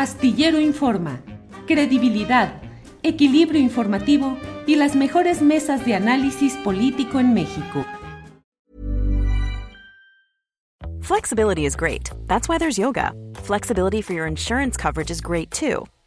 Astillero Informa, credibilidad, equilibrio informativo y las mejores mesas de análisis político en México. Flexibility is great. That's why there's yoga. Flexibility for your insurance coverage is great too.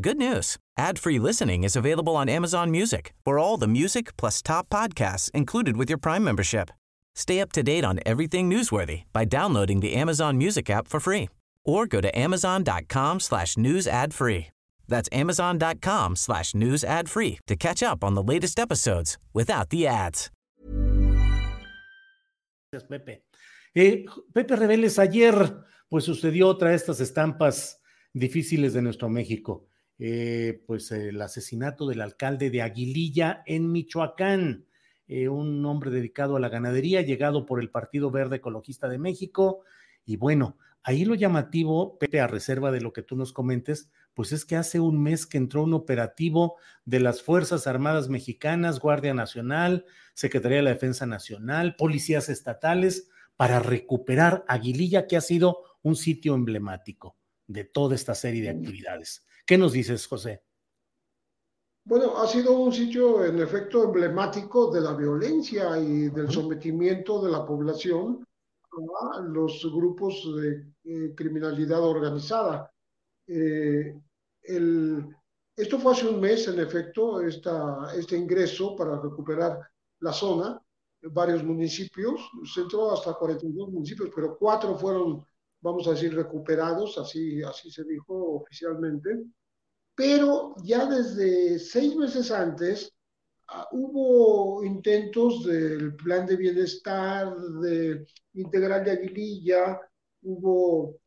Good news. Ad-free listening is available on Amazon Music for all the music plus top podcasts included with your Prime membership. Stay up to date on everything newsworthy by downloading the Amazon Music app for free or go to amazon.com slash news ad free. That's amazon.com slash news ad free to catch up on the latest episodes without the ads. Gracias, Pepe. Eh, Pepe Reveles, ayer pues sucedió otra de estas estampas difíciles de nuestro México. Eh, pues el asesinato del alcalde de Aguililla en Michoacán, eh, un hombre dedicado a la ganadería, llegado por el Partido Verde Ecologista de México. Y bueno, ahí lo llamativo, Pepe, a reserva de lo que tú nos comentes, pues es que hace un mes que entró un operativo de las Fuerzas Armadas Mexicanas, Guardia Nacional, Secretaría de la Defensa Nacional, policías estatales, para recuperar Aguililla, que ha sido un sitio emblemático de toda esta serie de actividades. ¿Qué nos dices, José? Bueno, ha sido un sitio en efecto emblemático de la violencia y del sometimiento de la población a los grupos de eh, criminalidad organizada. Eh, el, esto fue hace un mes, en efecto, esta, este ingreso para recuperar la zona, varios municipios, se entró hasta 42 municipios, pero cuatro fueron, vamos a decir, recuperados, así, así se dijo oficialmente pero ya desde seis meses antes uh, hubo intentos del plan de bienestar de integral de Aguililla, hubo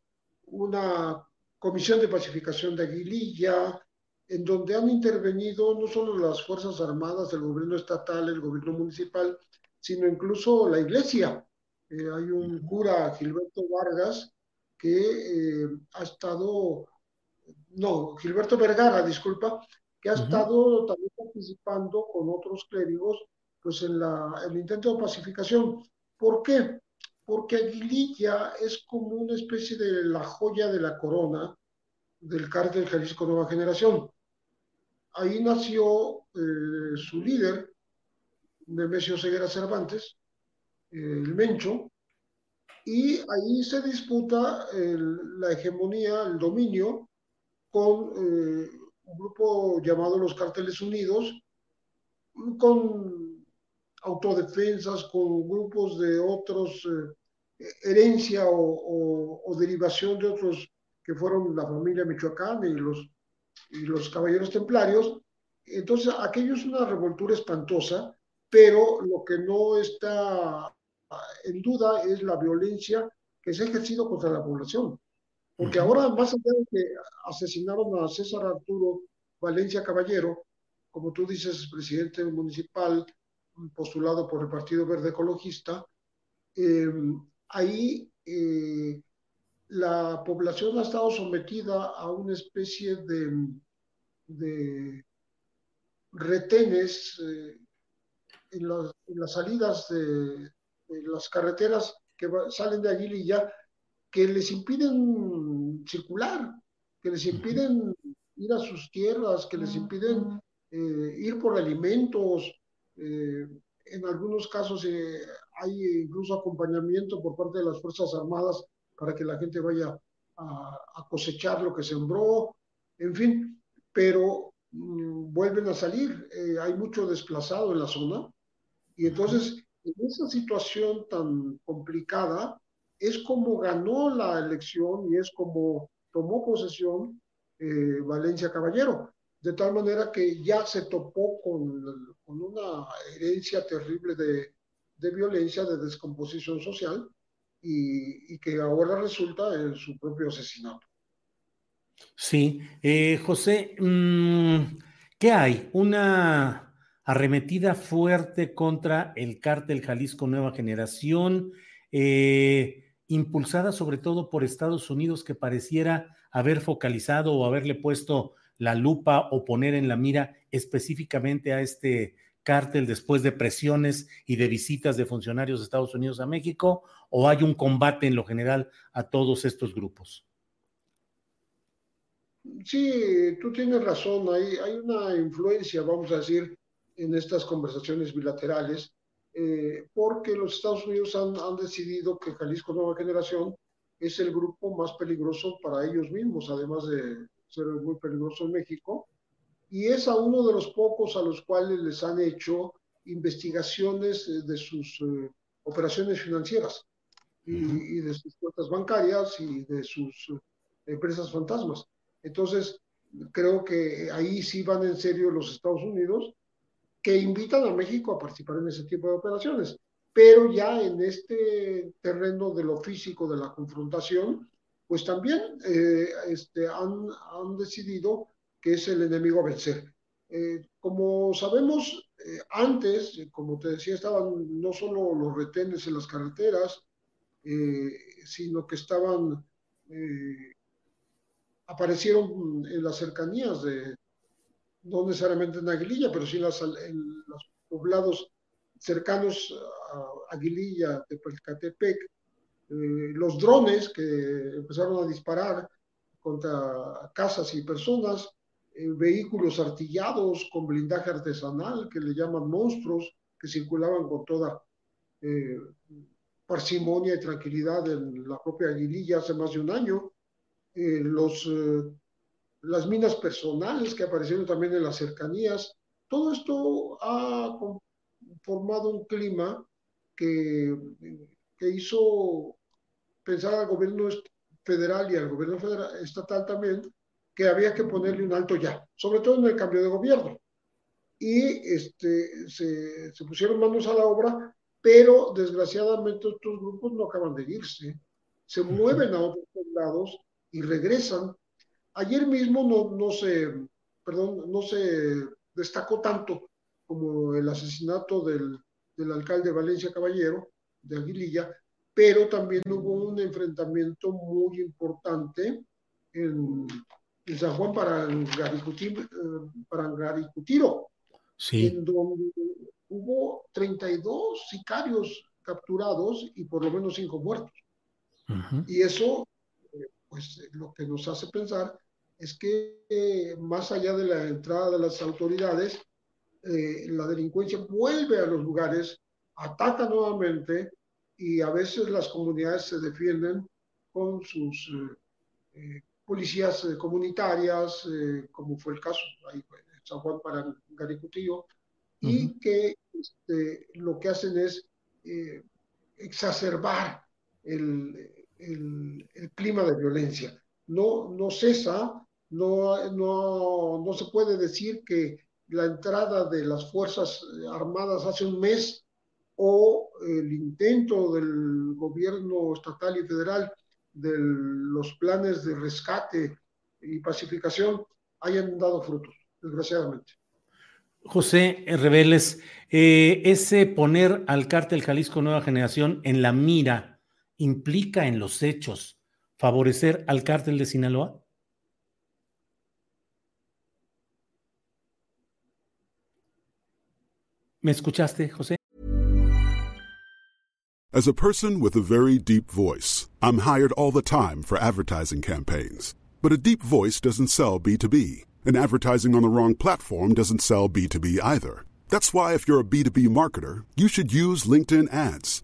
una comisión de pacificación de Aguililla, en donde han intervenido no solo las Fuerzas Armadas, el gobierno estatal, el gobierno municipal, sino incluso la iglesia. Eh, hay un cura, Gilberto Vargas, que eh, ha estado no, Gilberto Vergara, disculpa, que ha estado también participando con otros clérigos pues en la, el intento de pacificación. ¿Por qué? Porque Aguililla es como una especie de la joya de la corona del cártel Jalisco Nueva Generación. Ahí nació eh, su líder, Nemesio Ceguera Cervantes, el Mencho, y ahí se disputa la hegemonía, el dominio con eh, un grupo llamado los Cárteles Unidos, con autodefensas, con grupos de otros, eh, herencia o, derivación de otros que fueron la familia Michoacán y los, y los caballeros templarios. Entonces, aquello es una revoltura espantosa, pero lo que no está en duda es la violencia que se ha ejercido contra la población. Porque ahora, más allá de que asesinaron a César Arturo Valencia Caballero, como tú dices, presidente municipal postulado por el Partido Verde Ecologista, em, ahí eh, la población ha estado sometida a una especie de, de retenes eh, en, las, salidas de, las carreteras que salen de Aguililla que les impiden circular, que les impiden ir a sus tierras, que les impiden eh, ir por alimentos. Eh, en algunos casos eh, hay incluso acompañamiento por parte de las Fuerzas Armadas para que la gente vaya a, cosechar lo que sembró, en fin, pero mm, vuelven a salir. hay mucho desplazado en la zona y entonces en esa situación tan complicada, es como ganó la elección y es como tomó posesión eh, Valencia Caballero, de tal manera que ya se topó con, una herencia terrible de, violencia, de descomposición social, y, y, que ahora resulta en su propio asesinato. Sí, eh, José, mm, ¿qué hay? Una arremetida fuerte contra el cártel Jalisco Nueva Generación, eh, impulsada sobre todo por Estados Unidos, que pareciera haber focalizado o haberle puesto la lupa o poner en la mira específicamente a este cártel después de presiones y de visitas de funcionarios de Estados Unidos a México, o hay un combate en lo general a todos estos grupos? Sí, tú tienes razón, hay, hay una influencia, vamos a decir, en estas conversaciones bilaterales, eh, porque los Estados Unidos han, han, decidido que Jalisco Nueva Generación es el grupo más peligroso para ellos mismos, además de ser muy peligroso en México, y es a uno de los pocos a los cuales les han hecho investigaciones de sus eh, operaciones financieras y, y, de sus cuentas bancarias y de sus eh, empresas fantasmas. Entonces, creo que ahí sí van en serio los Estados Unidos, que invitan a México a participar en ese tipo de operaciones. Pero ya en este terreno de lo físico, de la confrontación, pues también eh, este, han, han, decidido que es el enemigo a vencer. Eh, como sabemos, eh, antes, como te decía, estaban no solo los retenes en las carreteras, eh, sino que estaban aparecieron en las cercanías de, no necesariamente en Aguililla, pero sí en, los poblados cercanos a Aguililla, de Pelcatepec, eh, los drones que empezaron a disparar contra casas y personas, eh, vehículos artillados con blindaje artesanal que le llaman monstruos, que circulaban con toda eh, parsimonia y tranquilidad en la propia Aguililla hace más de un año, eh, los, las minas personales que aparecieron también en las cercanías. Todo esto ha formado un clima que, que hizo pensar al gobierno federal y al gobierno federal, estatal también que había que ponerle un alto ya, sobre todo en el cambio de gobierno. Y este, se, se pusieron manos a la obra, pero desgraciadamente estos grupos no acaban de irse, se mueven a otros lados y regresan. Ayer mismo no, no, se, perdón, no se destacó tanto como el asesinato del, del alcalde Valencia Caballero de Aguililla, pero también hubo un enfrentamiento muy importante en, en San Juan para Parangaricutiro, sí. en donde hubo 32 sicarios capturados y por lo menos 5 muertos. Uh -huh. Y eso pues eh, lo que nos hace pensar es que eh, más allá de la entrada de las autoridades, eh, la delincuencia vuelve a los lugares, ataca nuevamente y a veces las comunidades se defienden con sus eh, policías eh, comunitarias, eh, como fue el caso ahí en San Juan para Garicutío, uh -huh. y que este, lo que hacen es exacerbar el, el, el, clima de violencia. No, no cesa, no, no, no se puede decir que la entrada de las Fuerzas Armadas hace un mes o el intento del gobierno estatal y federal de los planes de rescate y pacificación hayan dado frutos, desgraciadamente. José Reveles, eh, ese poner al cártel Jalisco Nueva Generación en la mira implica en los hechos favorecer al cártel de Sinaloa? ¿Me escuchaste, José? As a person with a very deep voice, I'm hired all the time for advertising campaigns. But a deep voice doesn't sell B2B, and advertising on the wrong platform doesn't sell B2B either. That's why, if you're a B2B marketer, you should use LinkedIn ads.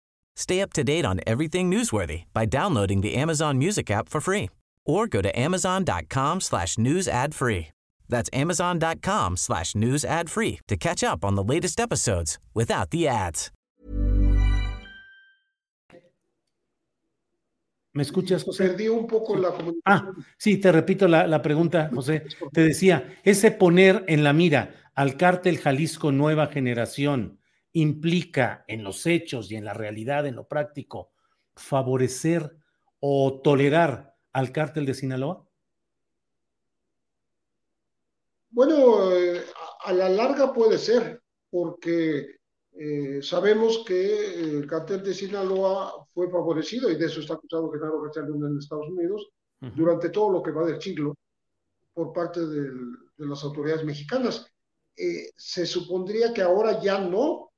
Stay up to date on everything newsworthy by downloading the Amazon Music app for free or go to amazon.com slash news ad free. That's amazon.com slash news ad free to catch up on the latest episodes without the ads. ¿Me escuchas, José? Perdí un poco la comunicación. Ah, sí, te repito la, la pregunta, José. Te decía, ese poner en la mira al cártel Jalisco Nueva Generación implica en los hechos y en la realidad, en lo práctico, favorecer o tolerar al cártel de Sinaloa? Bueno, eh, a la larga puede ser, porque eh, sabemos que el cártel de Sinaloa fue favorecido, y de eso está acusado Genaro García Luna en Estados Unidos, uh -huh. durante todo lo que va del siglo, por parte del, de las autoridades mexicanas. Eh, se supondría que ahora ya no,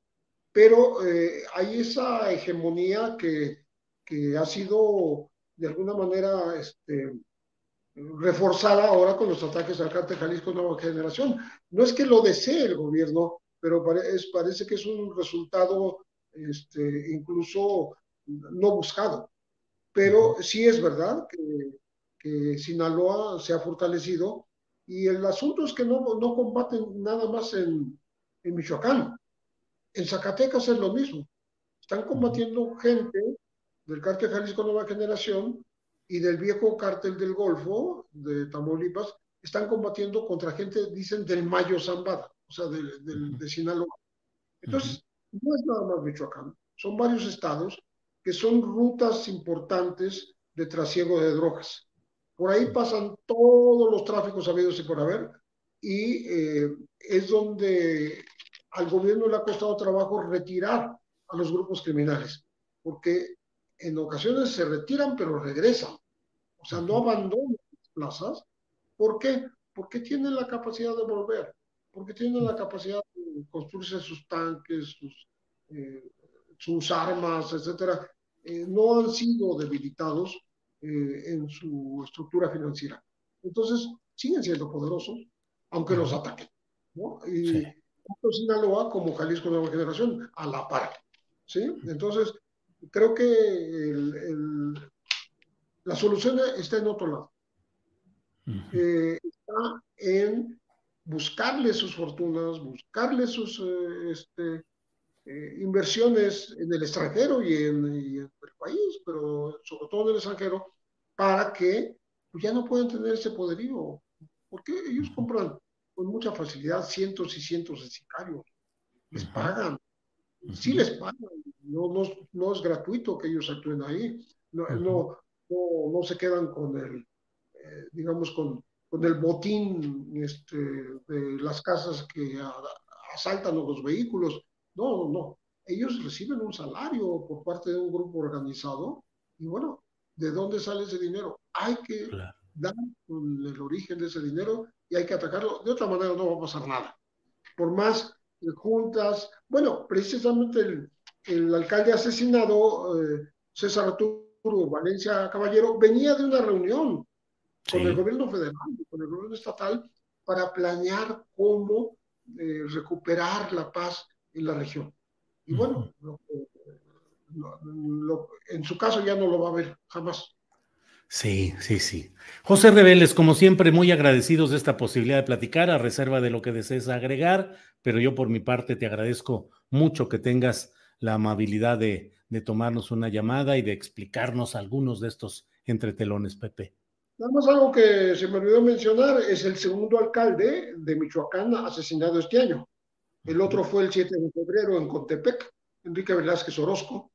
pero eh, hay esa hegemonía que, que, ha sido de alguna manera este, reforzada ahora con los ataques al cártel Jalisco Nueva Generación. No es que lo desee el gobierno, pero es, parece que es un resultado este, incluso no buscado. Pero sí es verdad que, que, Sinaloa se ha fortalecido y el asunto es que no, no combaten nada más en, en Michoacán. En Zacatecas es lo mismo. Están combatiendo gente del cártel Jalisco Nueva Generación y del viejo cártel del Golfo de Tamaulipas, están combatiendo contra gente, dicen, del Mayo Zambada, o sea, de, de, de Sinaloa. Entonces, no es nada más Michoacán, son varios estados que son rutas importantes de trasiego de drogas. Por ahí pasan todos los tráficos habidos y por haber, y eh, es donde al gobierno le ha costado trabajo retirar a los grupos criminales, porque en ocasiones se retiran pero regresan, o sea, no abandonan las plazas. ¿Por qué? Porque tienen la capacidad de volver, porque tienen la capacidad de construirse sus tanques, sus, eh, sus armas, etcétera. Eh, no han sido debilitados eh, en su estructura financiera. Entonces, siguen siendo poderosos, aunque los ataquen. ¿no? Y sí. Tanto Sinaloa como Jalisco Nueva Generación a la par. ¿sí? Entonces, creo que el, el, la solución está en otro lado. Uh -huh. eh, está en buscarle sus fortunas, buscarle sus eh, este, eh, inversiones en el extranjero y en, y en, el país, pero sobre todo en el extranjero, para que pues, ya no puedan tener ese poderío, porque ellos compran con mucha facilidad cientos y cientos de sicarios, les pagan, sí les pagan, no, no, no es gratuito que ellos actúen ahí, no, no, no, no se quedan con el, eh, digamos, con, con, el botín este, de las casas que a, asaltan los vehículos, no, no, no, ellos reciben un salario por parte de un grupo organizado y bueno, ¿de dónde sale ese dinero? Hay que claro. dar el origen de ese dinero y hay que atacarlo, de otra manera no va a pasar nada. Por más juntas, bueno, precisamente el, el alcalde asesinado, eh, César Arturo Valencia Caballero, venía de una reunión sí. con el gobierno federal, con el gobierno estatal, para planear cómo eh, recuperar la paz en la región. Y bueno, lo, lo, lo, en su caso ya no lo va a ver jamás. Sí, sí, sí. José Reveles, como siempre, muy agradecidos de esta posibilidad de platicar, a reserva de lo que desees agregar, pero yo por mi parte te agradezco mucho que tengas la amabilidad de, de tomarnos una llamada y de explicarnos algunos de estos entretelones, Pepe. Nada más algo que se me olvidó mencionar, es el segundo alcalde de Michoacán asesinado este año. El otro fue el 7 de febrero en Contepec, Enrique Velázquez Orozco,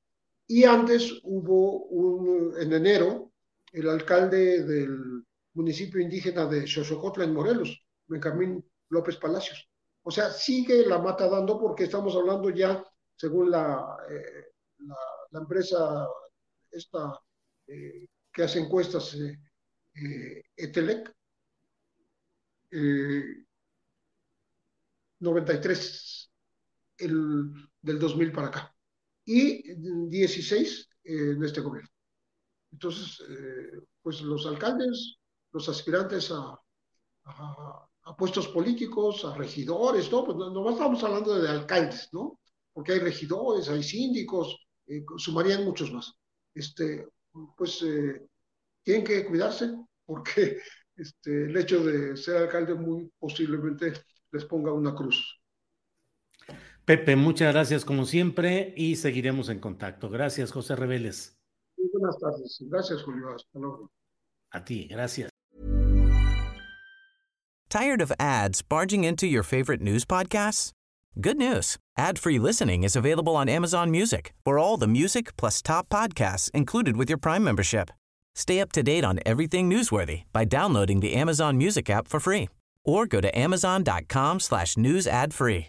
y antes hubo un, en enero, el alcalde del municipio indígena de Xochocotla en Morelos, Benjamín López Palacios. O sea, sigue la mata dando porque estamos hablando ya, según la, eh, la, empresa esta eh, que hace encuestas, eh, Etelec, 93 el, del 2000 para acá y 16 en este gobierno. Entonces, eh, pues los alcaldes, los aspirantes a, puestos políticos, a regidores, ¿no? Pues no, estamos hablando de alcaldes, ¿no? Porque hay regidores, hay síndicos, eh, sumarían muchos más. Este, pues eh, tienen que cuidarse porque este, el hecho de ser alcalde muy posiblemente les ponga una cruz. Pepe, muchas gracias como siempre y seguiremos en contacto. Gracias, José Reveles. Muy buenas tardes. Gracias, Julio. Hasta luego. A ti, gracias. Tired of ads barging into your favorite news podcasts? Good news. Ad-free listening is available on Amazon Music for all the music plus top podcasts included with your Prime membership. Stay up to date on everything newsworthy by downloading the Amazon Music app for free or go to amazon.com slash news ad free.